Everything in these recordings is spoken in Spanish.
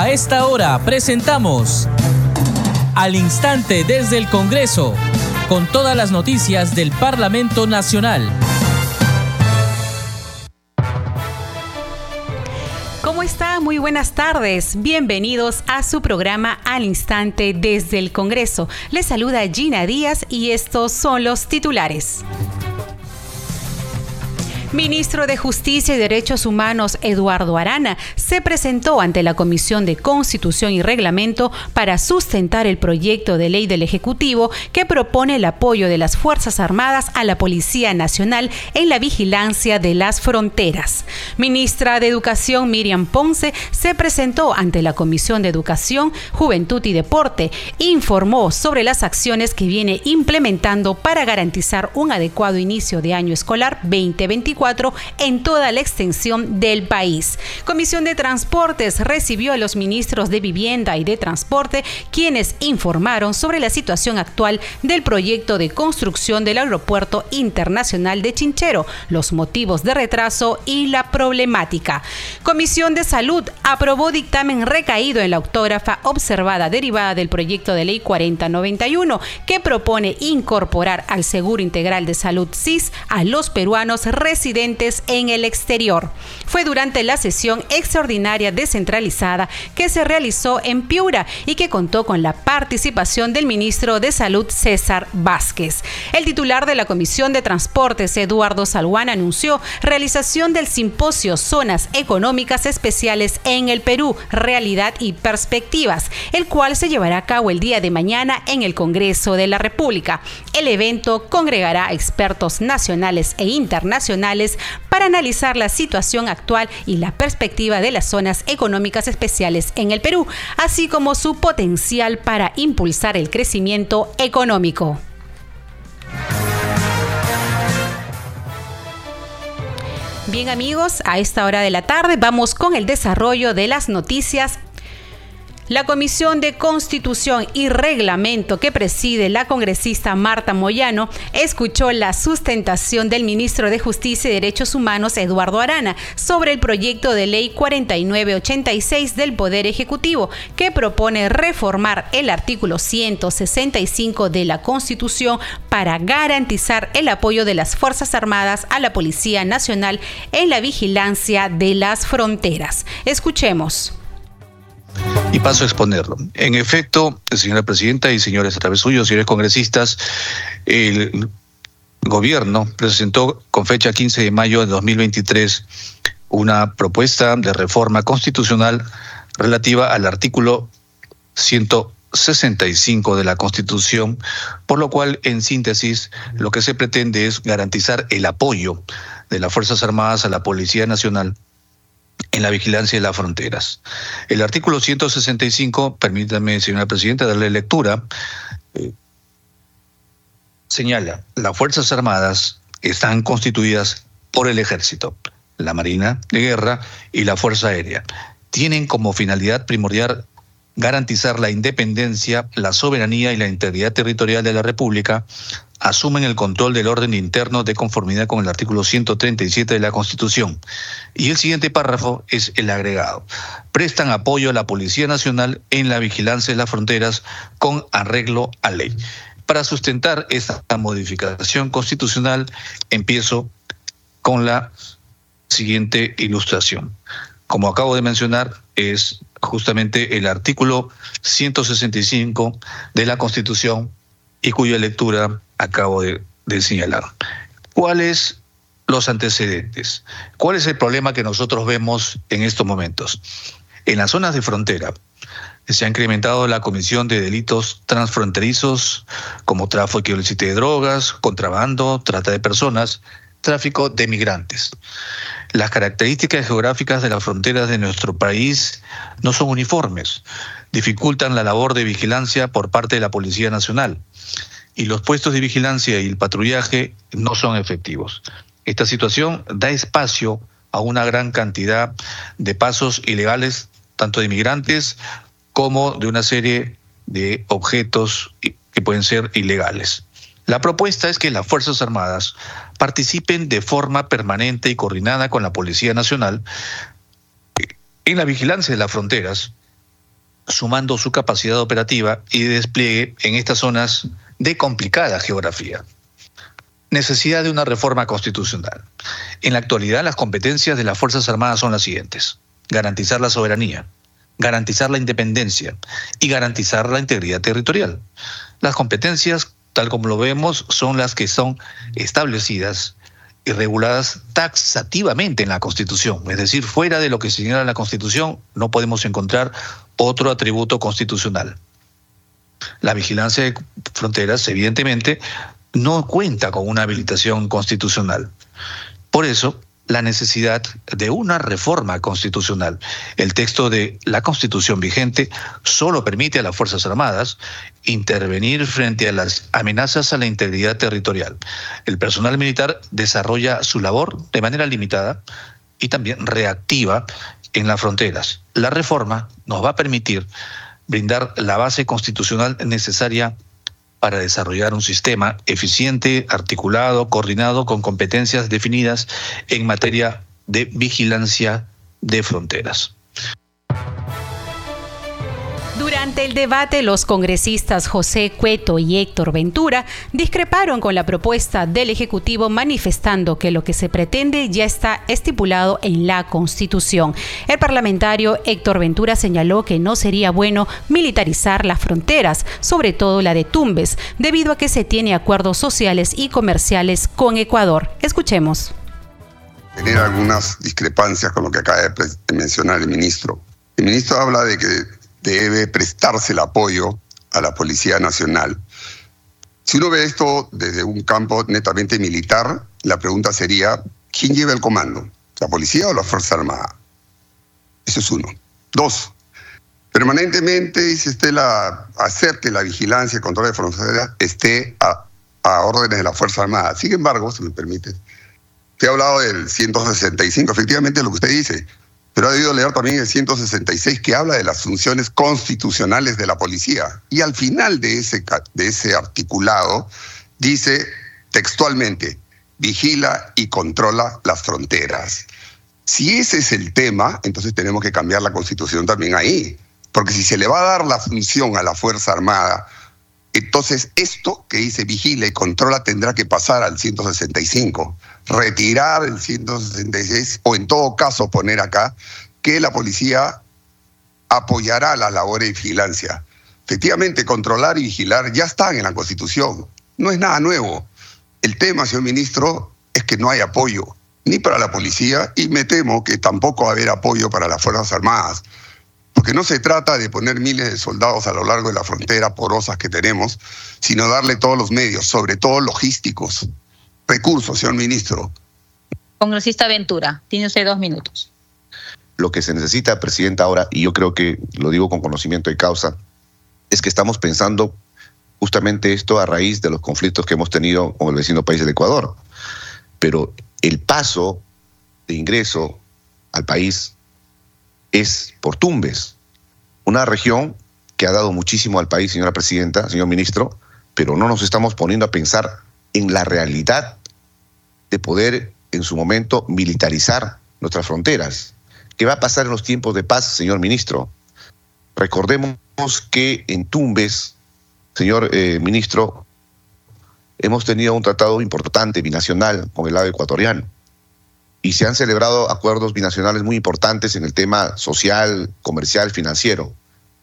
A esta hora presentamos Al Instante desde el Congreso, con todas las noticias del Parlamento Nacional. ¿Cómo está? Muy buenas tardes. Bienvenidos a su programa Al Instante desde el Congreso. Les saluda Gina Díaz y estos son los titulares. Ministro de Justicia y Derechos Humanos Eduardo Arana se presentó ante la Comisión de Constitución y Reglamento para sustentar el proyecto de ley del Ejecutivo que propone el apoyo de las Fuerzas Armadas a la Policía Nacional en la vigilancia de las fronteras. Ministra de Educación Miriam Ponce se presentó ante la Comisión de Educación, Juventud y Deporte e informó sobre las acciones que viene implementando para garantizar un adecuado inicio de año escolar 2024 en toda la extensión del país. Comisión de Transportes recibió a los ministros de Vivienda y de Transporte, quienes informaron sobre la situación actual del proyecto de construcción del Aeropuerto Internacional de Chinchero, los motivos de retraso y la problemática. Comisión de Salud aprobó dictamen recaído en la autógrafa observada derivada del proyecto de ley 4091 que propone incorporar al Seguro Integral de Salud SIS a los peruanos residentes en el exterior. Fue durante la sesión extraordinaria descentralizada que se realizó en Piura y que contó con la participación del ministro de Salud César Vázquez. El titular de la Comisión de Transportes, Eduardo Salguán, anunció realización del simposio Zonas Económicas Especiales en el Perú, Realidad y Perspectivas, el cual se llevará a cabo el día de mañana en el Congreso de la República. El evento congregará expertos nacionales e internacionales para analizar la situación actual y la perspectiva de las zonas económicas especiales en el Perú, así como su potencial para impulsar el crecimiento económico. Bien amigos, a esta hora de la tarde vamos con el desarrollo de las noticias la Comisión de Constitución y Reglamento que preside la congresista Marta Moyano escuchó la sustentación del ministro de Justicia y Derechos Humanos Eduardo Arana sobre el proyecto de ley 4986 del Poder Ejecutivo que propone reformar el artículo 165 de la Constitución para garantizar el apoyo de las Fuerzas Armadas a la Policía Nacional en la vigilancia de las fronteras. Escuchemos y paso a exponerlo. En efecto, señora presidenta y señores a través suyo, señores congresistas, el gobierno presentó con fecha 15 de mayo de 2023 una propuesta de reforma constitucional relativa al artículo 165 de la Constitución, por lo cual, en síntesis, lo que se pretende es garantizar el apoyo de las Fuerzas Armadas a la Policía Nacional en la vigilancia de las fronteras. El artículo 165, permítame, señora presidenta, darle lectura, eh, señala, las Fuerzas Armadas están constituidas por el Ejército, la Marina de Guerra y la Fuerza Aérea. Tienen como finalidad primordial garantizar la independencia, la soberanía y la integridad territorial de la República, asumen el control del orden interno de conformidad con el artículo 137 de la Constitución. Y el siguiente párrafo es el agregado. Prestan apoyo a la Policía Nacional en la vigilancia de las fronteras con arreglo a ley. Para sustentar esta modificación constitucional, empiezo con la siguiente ilustración. Como acabo de mencionar, es justamente el artículo 165 de la Constitución y cuya lectura acabo de, señalar. ¿Cuáles los antecedentes? ¿Cuál es el problema que nosotros vemos en estos momentos? En las zonas de frontera se ha incrementado la comisión de delitos transfronterizos como tráfico ilícito de drogas, contrabando, trata de personas, tráfico de migrantes. Las características geográficas de las fronteras de nuestro país no son uniformes, dificultan la labor de vigilancia por parte de la Policía Nacional y los puestos de vigilancia y el patrullaje no son efectivos. Esta situación da espacio a una gran cantidad de pasos ilegales, tanto de inmigrantes como de una serie de objetos que pueden ser ilegales. La propuesta es que las Fuerzas Armadas participen de forma permanente y coordinada con la Policía Nacional en la vigilancia de las fronteras sumando su capacidad operativa y de despliegue en estas zonas de complicada geografía. Necesidad de una reforma constitucional. En la actualidad, las competencias de las Fuerzas Armadas son las siguientes. Garantizar la soberanía, garantizar la independencia y garantizar la integridad territorial. Las competencias, tal como lo vemos, son las que son establecidas y reguladas taxativamente en la Constitución. Es decir, fuera de lo que señala la Constitución, no podemos encontrar otro atributo constitucional. La vigilancia de fronteras, evidentemente, no cuenta con una habilitación constitucional. Por eso, la necesidad de una reforma constitucional. El texto de la Constitución vigente solo permite a las Fuerzas Armadas intervenir frente a las amenazas a la integridad territorial. El personal militar desarrolla su labor de manera limitada y también reactiva en las fronteras. La reforma nos va a permitir brindar la base constitucional necesaria para desarrollar un sistema eficiente, articulado, coordinado, con competencias definidas en materia de vigilancia de fronteras. Durante el debate, los congresistas José Cueto y Héctor Ventura discreparon con la propuesta del Ejecutivo manifestando que lo que se pretende ya está estipulado en la Constitución. El parlamentario Héctor Ventura señaló que no sería bueno militarizar las fronteras, sobre todo la de Tumbes, debido a que se tiene acuerdos sociales y comerciales con Ecuador. Escuchemos. Tener algunas discrepancias con lo que acaba de mencionar el ministro. El ministro habla de que debe prestarse el apoyo a la Policía Nacional. Si uno ve esto desde un campo netamente militar, la pregunta sería, ¿quién lleva el comando? ¿La policía o la Fuerza Armada? Eso es uno. Dos, permanentemente dice usted la, hacer que la vigilancia y control de fronteras esté a, a órdenes de la Fuerza Armada. Sin embargo, si me permite, te he hablado del 165, efectivamente lo que usted dice, pero ha debido leer también el 166 que habla de las funciones constitucionales de la policía. Y al final de ese, de ese articulado dice textualmente, vigila y controla las fronteras. Si ese es el tema, entonces tenemos que cambiar la constitución también ahí. Porque si se le va a dar la función a la Fuerza Armada, entonces esto que dice vigila y controla tendrá que pasar al 165 retirar el 166 o en todo caso poner acá que la policía apoyará la labor de vigilancia. Efectivamente, controlar y vigilar ya están en la Constitución. No es nada nuevo. El tema, señor ministro, es que no hay apoyo ni para la policía y me temo que tampoco va a haber apoyo para las Fuerzas Armadas. Porque no se trata de poner miles de soldados a lo largo de la frontera porosas que tenemos, sino darle todos los medios, sobre todo logísticos, recursos, señor ministro. Congresista Ventura, tiene usted dos minutos. Lo que se necesita, Presidenta, ahora, y yo creo que lo digo con conocimiento de causa, es que estamos pensando justamente esto a raíz de los conflictos que hemos tenido con el vecino país del Ecuador. Pero el paso de ingreso al país es por Tumbes, una región que ha dado muchísimo al país, señora Presidenta, señor Ministro, pero no nos estamos poniendo a pensar en la realidad de poder en su momento militarizar nuestras fronteras. ¿Qué va a pasar en los tiempos de paz, señor ministro? Recordemos que en Tumbes, señor eh, ministro, hemos tenido un tratado importante binacional con el lado ecuatoriano y se han celebrado acuerdos binacionales muy importantes en el tema social, comercial, financiero.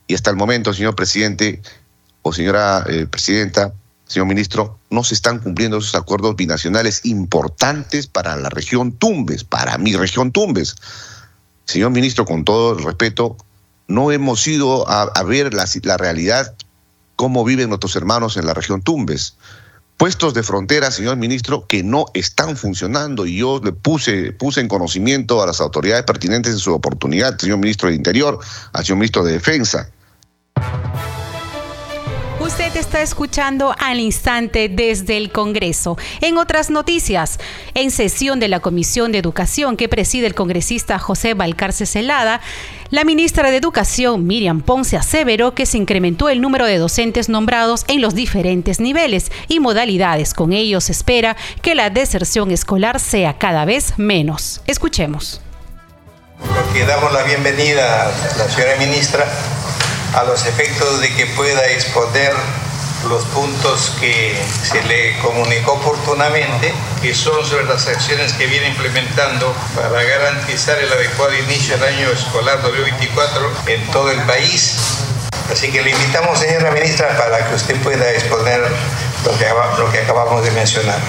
Y hasta el momento, señor presidente o señora eh, presidenta, señor ministro, no se están cumpliendo esos acuerdos binacionales importantes para la región Tumbes, para mi región Tumbes. Señor ministro, con todo el respeto, no hemos ido a, ver la, realidad, cómo viven nuestros hermanos en la región Tumbes. Puestos de frontera, señor ministro, que no están funcionando y yo le puse, puse en conocimiento a las autoridades pertinentes en su oportunidad, señor ministro de Interior, al señor ministro de Defensa. Usted está escuchando al instante desde el Congreso. En otras noticias, en sesión de la Comisión de Educación que preside el congresista José Balcarce Celada, la ministra de Educación, Miriam Ponce, aseveró que se incrementó el número de docentes nombrados en los diferentes niveles y modalidades. Con ello se espera que la deserción escolar sea cada vez menos. Escuchemos. Porque damos la bienvenida a la señora ministra a los efectos de que pueda exponer los puntos que se le comunicó oportunamente, que son sobre las acciones que viene implementando para garantizar el adecuado inicio del año escolar 2024 en todo el país. Así que le invitamos, señora ministra, para que usted pueda exponer lo que, lo que acabamos de mencionar.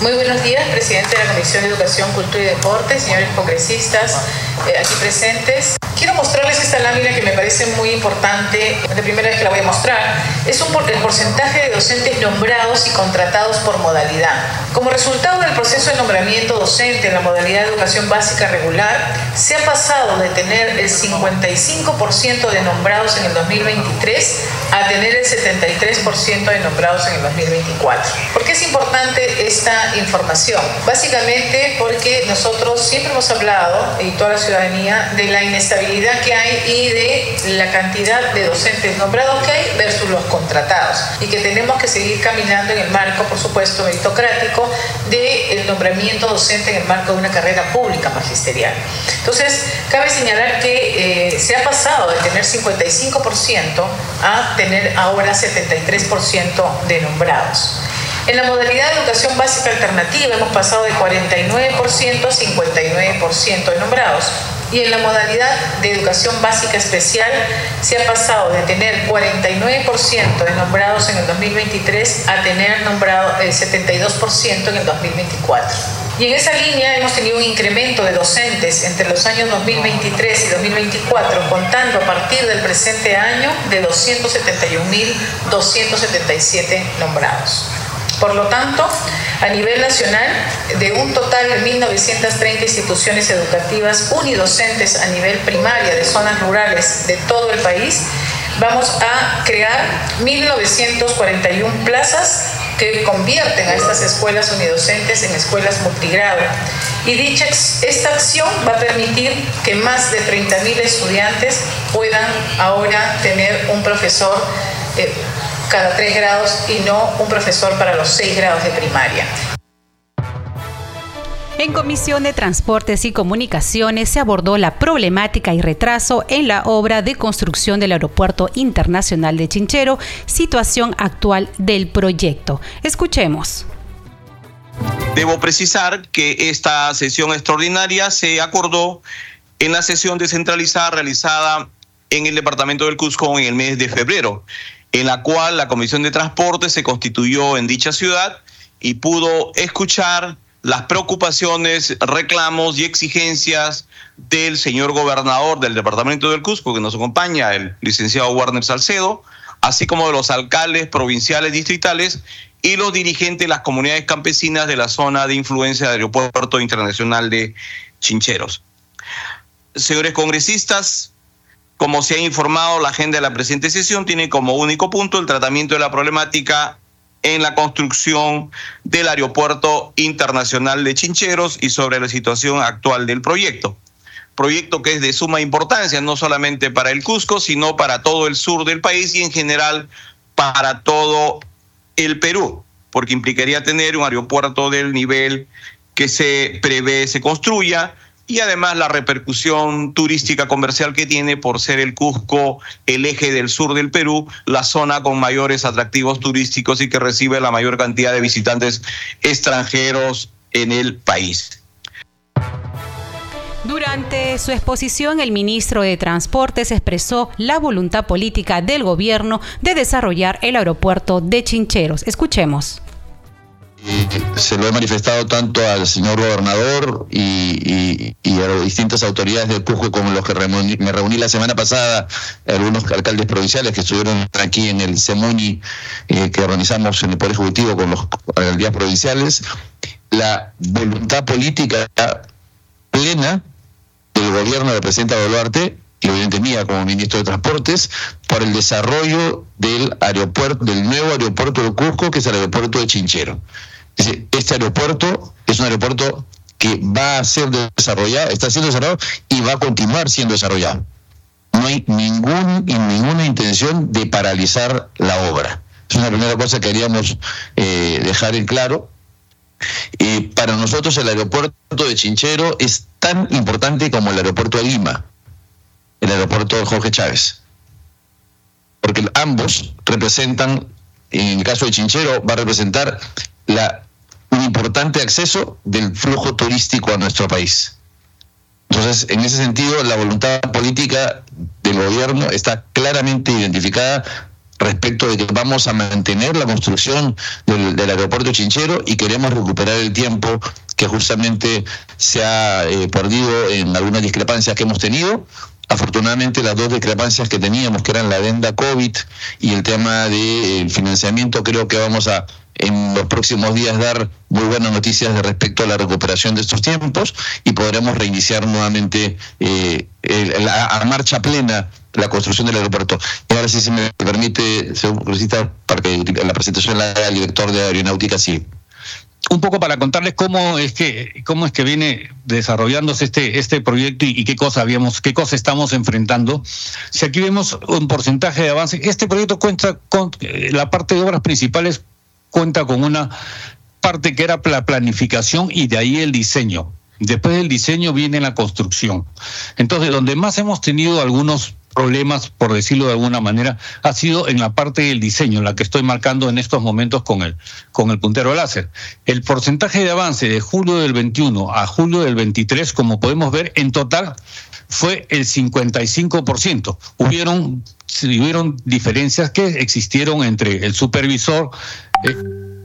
Muy buenos días, presidente de la Comisión de Educación, Cultura y Deporte, señores congresistas eh, aquí presentes. Quiero mostrarles esta lámina que me parece muy importante, la primera vez que la voy a mostrar. Es un, el porcentaje de docentes nombrados y contratados por modalidad. Como resultado del proceso de nombramiento docente en la modalidad de educación básica regular, se ha pasado de tener el 55% de nombrados en el 2023 a tener el 73% de nombrados en el 2024. ¿Por qué es importante esta información? Básicamente porque nosotros siempre hemos hablado, y toda la ciudadanía, de la inestabilidad que hay y de la cantidad de docentes nombrados que hay versus los contratados. Y que tenemos que seguir caminando en el marco, por supuesto, meritocrático del nombramiento docente en el marco de una carrera pública magisterial. Entonces, cabe señalar que eh, se ha pasado de tener 55% a tener ahora 73% de nombrados. En la modalidad de educación básica alternativa hemos pasado de 49% a 59% de nombrados y en la modalidad de educación básica especial se ha pasado de tener 49% de nombrados en el 2023 a tener nombrado el 72% en el 2024. Y en esa línea hemos tenido un incremento de docentes entre los años 2023 y 2024, contando a partir del presente año de 271.277 nombrados. Por lo tanto, a nivel nacional, de un total de 1.930 instituciones educativas unidocentes a nivel primaria de zonas rurales de todo el país, vamos a crear 1.941 plazas que convierten a estas escuelas unidocentes en escuelas multigrado. Y dicha esta acción va a permitir que más de 30.000 estudiantes puedan ahora tener un profesor eh, cada tres grados y no un profesor para los seis grados de primaria. En Comisión de Transportes y Comunicaciones se abordó la problemática y retraso en la obra de construcción del Aeropuerto Internacional de Chinchero, situación actual del proyecto. Escuchemos. Debo precisar que esta sesión extraordinaria se acordó en la sesión descentralizada realizada en el departamento del Cusco en el mes de febrero en la cual la Comisión de Transporte se constituyó en dicha ciudad y pudo escuchar las preocupaciones, reclamos y exigencias del señor gobernador del departamento del Cusco, que nos acompaña, el licenciado Warner Salcedo, así como de los alcaldes provinciales, distritales y los dirigentes de las comunidades campesinas de la zona de influencia del Aeropuerto Internacional de Chincheros. Señores congresistas, como se ha informado, la agenda de la presente sesión tiene como único punto el tratamiento de la problemática en la construcción del Aeropuerto Internacional de Chincheros y sobre la situación actual del proyecto. Proyecto que es de suma importancia no solamente para el Cusco, sino para todo el sur del país y en general para todo el Perú, porque implicaría tener un aeropuerto del nivel que se prevé se construya, y además la repercusión turística comercial que tiene por ser el Cusco el eje del sur del Perú, la zona con mayores atractivos turísticos y que recibe la mayor cantidad de visitantes extranjeros en el país. Durante su exposición, el ministro de Transportes expresó la voluntad política del gobierno de desarrollar el aeropuerto de Chincheros. Escuchemos se lo he manifestado tanto al señor gobernador y, a las distintas autoridades del Cusco con los que me reuní la semana pasada, algunos alcaldes provinciales que estuvieron aquí en el CEMUNI eh, que organizamos en el Poder Ejecutivo con los alcaldías provinciales, la voluntad política plena del gobierno del presidente Boluarte y obviamente mía como ministro de Transportes, por el desarrollo del aeropuerto, del nuevo aeropuerto del Cusco, que es el aeropuerto de Chinchero. Este aeropuerto es un aeropuerto que va a ser desarrollado, está siendo desarrollado y va a continuar siendo desarrollado. No hay ningún, ninguna intención de paralizar la obra. Es una primera cosa que queríamos eh, dejar en claro. Eh, para nosotros el aeropuerto de Chinchero es tan importante como el aeropuerto de Lima, el aeropuerto de Jorge Chávez. porque ambos representan, en el caso de Chinchero, va a representar la, un importante acceso del flujo turístico a nuestro país. Entonces, en ese sentido, la voluntad política del gobierno está claramente identificada respecto de que vamos a mantener la construcción del, aeropuerto Chinchero y queremos recuperar el tiempo que justamente se ha eh, perdido en algunas discrepancias que hemos tenido. Afortunadamente las dos discrepancias que teníamos, que eran la adenda COVID y el tema del de, financiamiento, creo que vamos a en los próximos días dar muy buenas noticias de respecto a la recuperación de estos tiempos y podremos reiniciar nuevamente eh, a marcha plena la construcción del aeropuerto. Y ahora sí, si me permite, señor para que la presentación la haga el director de Aeronáutica, sí un poco para contarles cómo es que cómo es que viene desarrollándose este este proyecto y, qué cosa habíamos qué cosa estamos enfrentando. Si aquí vemos un porcentaje de avance, este proyecto cuenta con eh, la parte de obras principales cuenta con una parte que era la planificación y de ahí el diseño. Después del diseño viene la construcción. Entonces, donde más hemos tenido algunos problemas, por decirlo de alguna manera, ha sido en la parte del diseño, la que estoy marcando en estos momentos con el, con el puntero láser. El porcentaje de avance de julio del 21 a julio del 23, como podemos ver, en total fue el 55%. Hubieron, hubieron diferencias que existieron entre el supervisor, eh,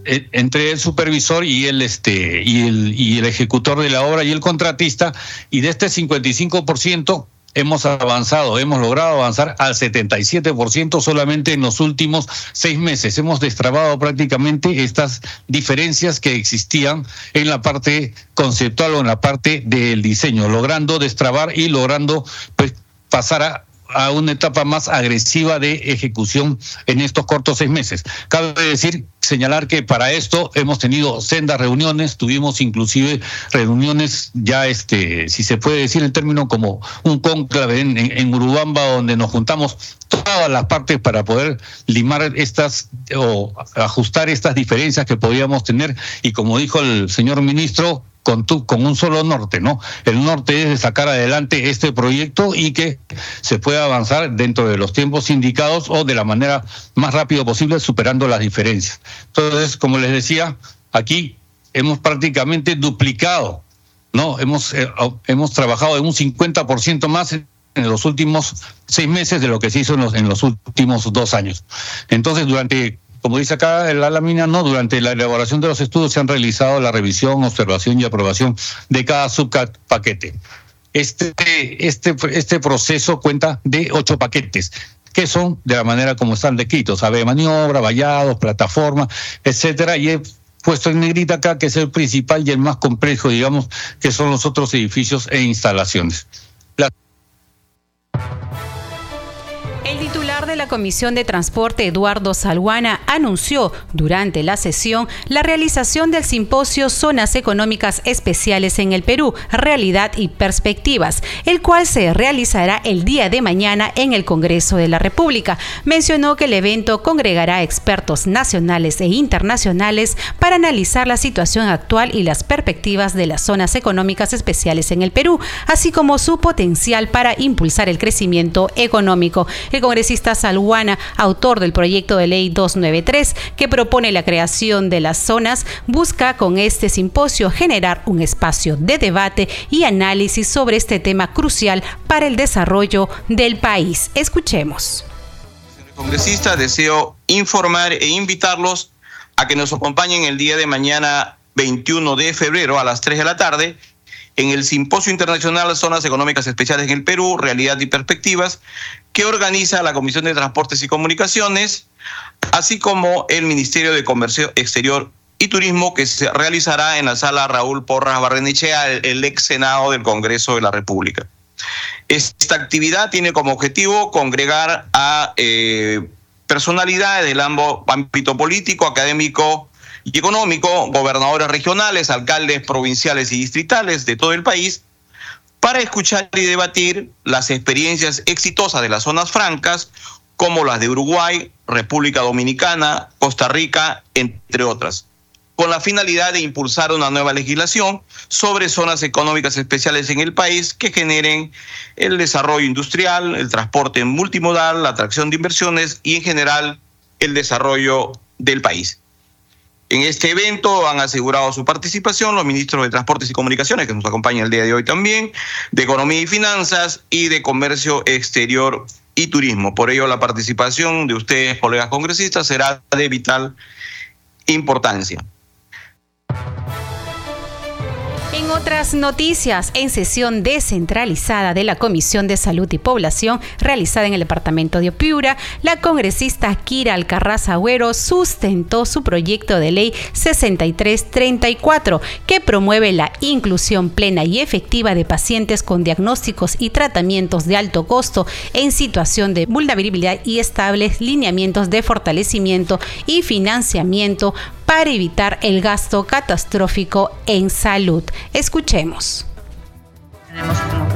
eh, entre el supervisor y el este y el y el ejecutor de la obra y el contratista y de este 55% hemos avanzado, hemos logrado avanzar al 77% solamente en los últimos seis meses. Hemos destrabado prácticamente estas diferencias que existían en la parte conceptual o en la parte del diseño, logrando destrabar y logrando pues, pasar a a una etapa más agresiva de ejecución en estos cortos seis meses. Cabe decir, señalar que para esto hemos tenido sendas reuniones, tuvimos inclusive reuniones ya, este, si se puede decir el término, como un conclave en, en Urubamba, donde nos juntamos todas las partes para poder limar estas o ajustar estas diferencias que podíamos tener. Y como dijo el señor ministro, con, con un solo norte, ¿no? El norte es sacar adelante este proyecto y que se pueda avanzar dentro de los tiempos indicados o de la manera más rápido posible, superando las diferencias. Entonces, como les decía, aquí hemos prácticamente duplicado, ¿no? Hemos, eh, hemos trabajado en un 50% más en los últimos seis meses de lo que se hizo en los últimos dos años. Entonces, durante como dice acá la lámina, no, durante la elaboración de los estudios se han realizado la revisión, observación y aprobación de cada subpaquete. Este, este, este proceso cuenta de ocho paquetes que son de la manera como están descritos, de maniobra, vallados, plataforma, etcétera, y he puesto en negrita acá que es el principal y el más complejo, digamos, que son los otros edificios e instalaciones. De la Comisión de Transporte, Eduardo Salguana, anunció durante la sesión la realización del simposio Zonas Económicas Especiales en el Perú, Realidad y Perspectivas, el cual se realizará el día de mañana en el Congreso de la República. Mencionó que el evento congregará expertos nacionales e internacionales para analizar la situación actual y las perspectivas de las zonas económicas especiales en el Perú, así como su potencial para impulsar el crecimiento económico. El congresista Salguana, autor del proyecto de ley 293 que propone la creación de las zonas, busca con este simposio generar un espacio de debate y análisis sobre este tema crucial para el desarrollo del país. Escuchemos. Congresista, deseo informar e invitarlos a que nos acompañen el día de mañana 21 de febrero a las 3 de la tarde en el Simposio Internacional Zonas Económicas Especiales en el Perú, Realidad y Perspectivas, que organiza la Comisión de Transportes y Comunicaciones, así como el Ministerio de Comercio Exterior y Turismo, que se realizará en la sala Raúl Porras Barrenechea, el, ex Senado del Congreso de la República. Esta actividad tiene como objetivo congregar a eh, personalidades del ámbito político, académico, y económico, gobernadores regionales, alcaldes provinciales y distritales de todo el país, para escuchar y debatir las experiencias exitosas de las zonas francas, como las de Uruguay, República Dominicana, Costa Rica, entre otras. con la finalidad de impulsar una nueva legislación sobre zonas económicas especiales en el país que generen el desarrollo industrial, el transporte multimodal, la atracción de inversiones y en general el desarrollo del país. En este evento han asegurado su participación los ministros de Transportes y Comunicaciones, que nos acompañan el día de hoy también, de Economía y Finanzas y de Comercio Exterior y Turismo. Por ello, la participación de ustedes, colegas congresistas, será de vital importancia. En otras noticias, en sesión descentralizada de la Comisión de Salud y Población realizada en el departamento de Opiura, la congresista Kira Alcarraz Agüero sustentó su proyecto de ley 6334 que promueve la inclusión plena y efectiva de pacientes con diagnósticos y tratamientos de alto costo en situación de vulnerabilidad y estables lineamientos de fortalecimiento y financiamiento para evitar el gasto catastrófico en salud. Escuchemos.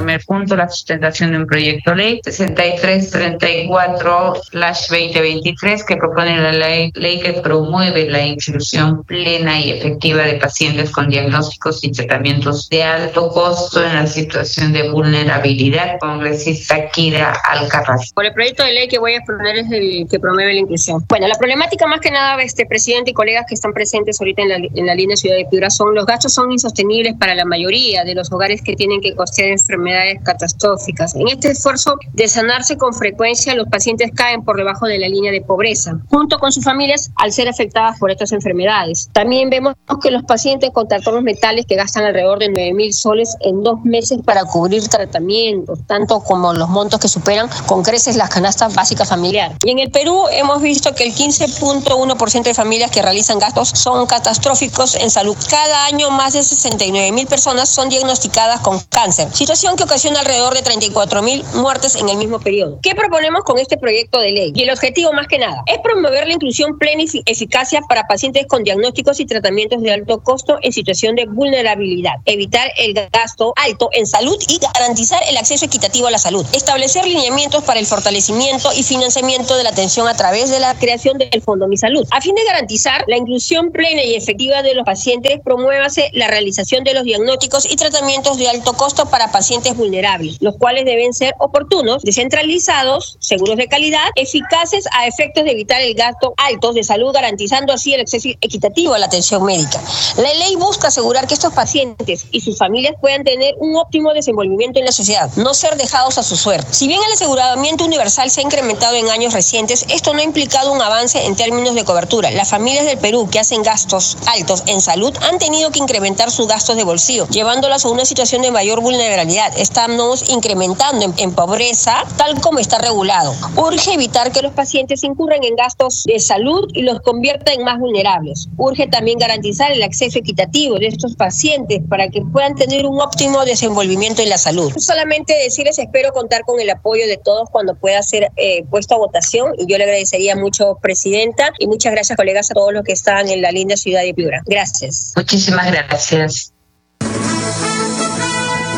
Primer punto la sustentación de un proyecto ley 6334-2023 que propone la ley, ley, que promueve la inclusión plena y efectiva de pacientes con diagnósticos y tratamientos de alto costo en la situación de vulnerabilidad. Congresista Kira Alcarraz. Por el proyecto de ley que voy a exponer es el que promueve la inclusión. Bueno, la problemática más que nada, este presidente y colegas que están presentes ahorita en la, en la línea Ciudad de Piura son los gastos son insostenibles para la mayoría de los hogares que tienen que de enfermedades catastróficas. En este esfuerzo de sanarse con frecuencia, los pacientes caen por debajo de la línea de pobreza, junto con sus familias al ser afectadas por estas enfermedades. También vemos que los pacientes con trastornos metales que gastan alrededor de 9 mil soles en dos meses para cubrir tratamientos, tanto como los montos que superan con creces las canastas básicas familiares. Y en el Perú hemos visto que el 15.1% de familias que realizan gastos son catastróficos en salud. Cada año más de 69 mil personas son diagnosticadas con cáncer situación que ocasiona alrededor de 34 mil muertes en el mismo periodo. ¿Qué proponemos con este proyecto de ley? Y el objetivo más que nada es promover la inclusión plena y eficacia para pacientes con diagnósticos y tratamientos de alto costo en situación de vulnerabilidad, evitar el gasto alto en salud y garantizar el acceso equitativo a la salud, establecer lineamientos para el fortalecimiento y financiamiento de la atención a través de la creación del Fondo Mi Salud. A fin de garantizar la inclusión plena y efectiva de los pacientes, promuévase la realización de los diagnósticos y tratamientos de alto costo para pacientes vulnerables, los cuales deben ser oportunos, descentralizados, seguros de calidad, eficaces a efectos de evitar el gasto alto de salud, garantizando así el acceso equitativo a la atención médica. La ley busca asegurar que estos pacientes y sus familias puedan tener un óptimo desenvolvimiento en la sociedad, no ser dejados a su suerte. Si bien el aseguramiento universal se ha incrementado en años recientes, esto no ha implicado un avance en términos de cobertura. Las familias del Perú que hacen gastos altos en salud han tenido que incrementar sus gastos de bolsillo, llevándolas a una situación de mayor vulnerabilidad. Estamos incrementando en, pobreza tal como está regulado. Urge evitar que los pacientes incurran en gastos de salud y los convierta en más vulnerables. Urge también garantizar el acceso equitativo de estos pacientes para que puedan tener un óptimo desenvolvimiento en la salud. Solamente decirles, espero contar con el apoyo de todos cuando pueda ser eh, puesto a votación y yo le agradecería mucho, Presidenta, y muchas gracias, colegas, a todos los que están en la linda ciudad de Piura. Gracias. Muchísimas gracias.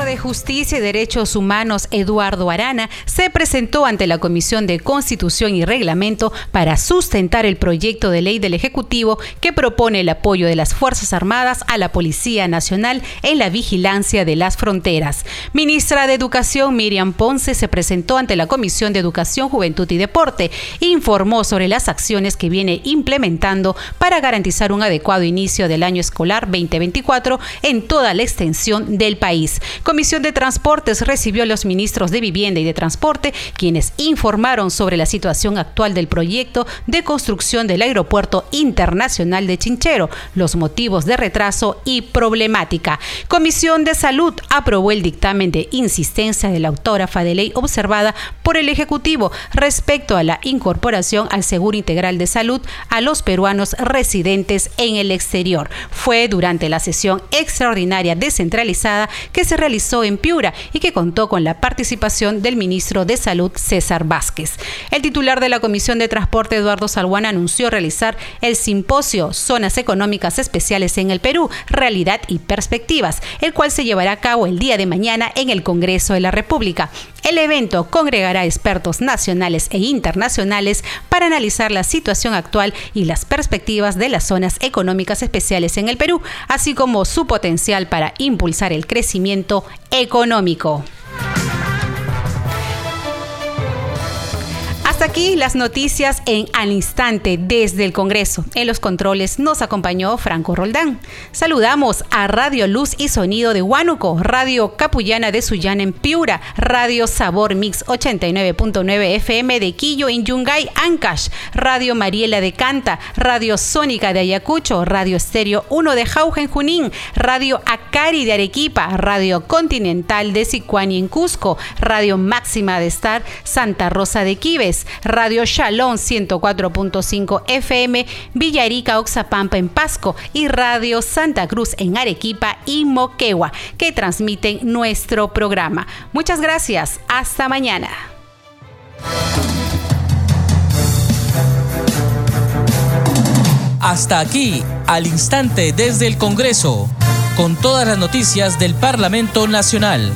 Ministro de Justicia y Derechos Humanos, Eduardo Arana, se presentó ante la Comisión de Constitución y Reglamento para sustentar el proyecto de ley del Ejecutivo que propone el apoyo de las Fuerzas Armadas a la Policía Nacional en la vigilancia de las fronteras. Ministra de Educación, Miriam Ponce, se presentó ante la Comisión de Educación, Juventud y Deporte e informó sobre las acciones que viene implementando para garantizar un adecuado inicio del año escolar 2024 en toda la extensión del país. Comisión de Transportes recibió a los ministros de Vivienda y de Transporte, quienes informaron sobre la situación actual del proyecto de construcción del Aeropuerto Internacional de Chinchero, los motivos de retraso y problemática. Comisión de Salud aprobó el dictamen de insistencia de la autógrafa de ley observada por el Ejecutivo respecto a la incorporación al Seguro Integral de Salud a los peruanos residentes en el exterior. Fue durante la sesión extraordinaria descentralizada que se realizó en Piura y que contó con la participación del ministro de Salud César Vázquez. El titular de la Comisión de Transporte Eduardo Salguán anunció realizar el simposio Zonas Económicas Especiales en el Perú, Realidad y Perspectivas, el cual se llevará a cabo el día de mañana en el Congreso de la República. El evento congregará expertos nacionales e internacionales para analizar la situación actual y las perspectivas de las zonas económicas especiales en el Perú, así como su potencial para impulsar el crecimiento económico. Aquí las noticias en al instante desde el Congreso. En los controles nos acompañó Franco Roldán. Saludamos a Radio Luz y Sonido de Huánuco, Radio Capullana de Sullana en Piura, Radio Sabor Mix 89.9 FM de Quillo en Yungay, Ancash, Radio Mariela de Canta, Radio Sónica de Ayacucho, Radio Estéreo 1 de Jauja en Junín, Radio Acari de Arequipa, Radio Continental de Sicuani en Cusco, Radio Máxima de Star Santa Rosa de Quives, Radio Shalom 104.5 FM, Villarica Oxapampa en Pasco y Radio Santa Cruz en Arequipa y Moquegua, que transmiten nuestro programa. Muchas gracias. Hasta mañana. Hasta aquí, al instante desde el Congreso, con todas las noticias del Parlamento Nacional.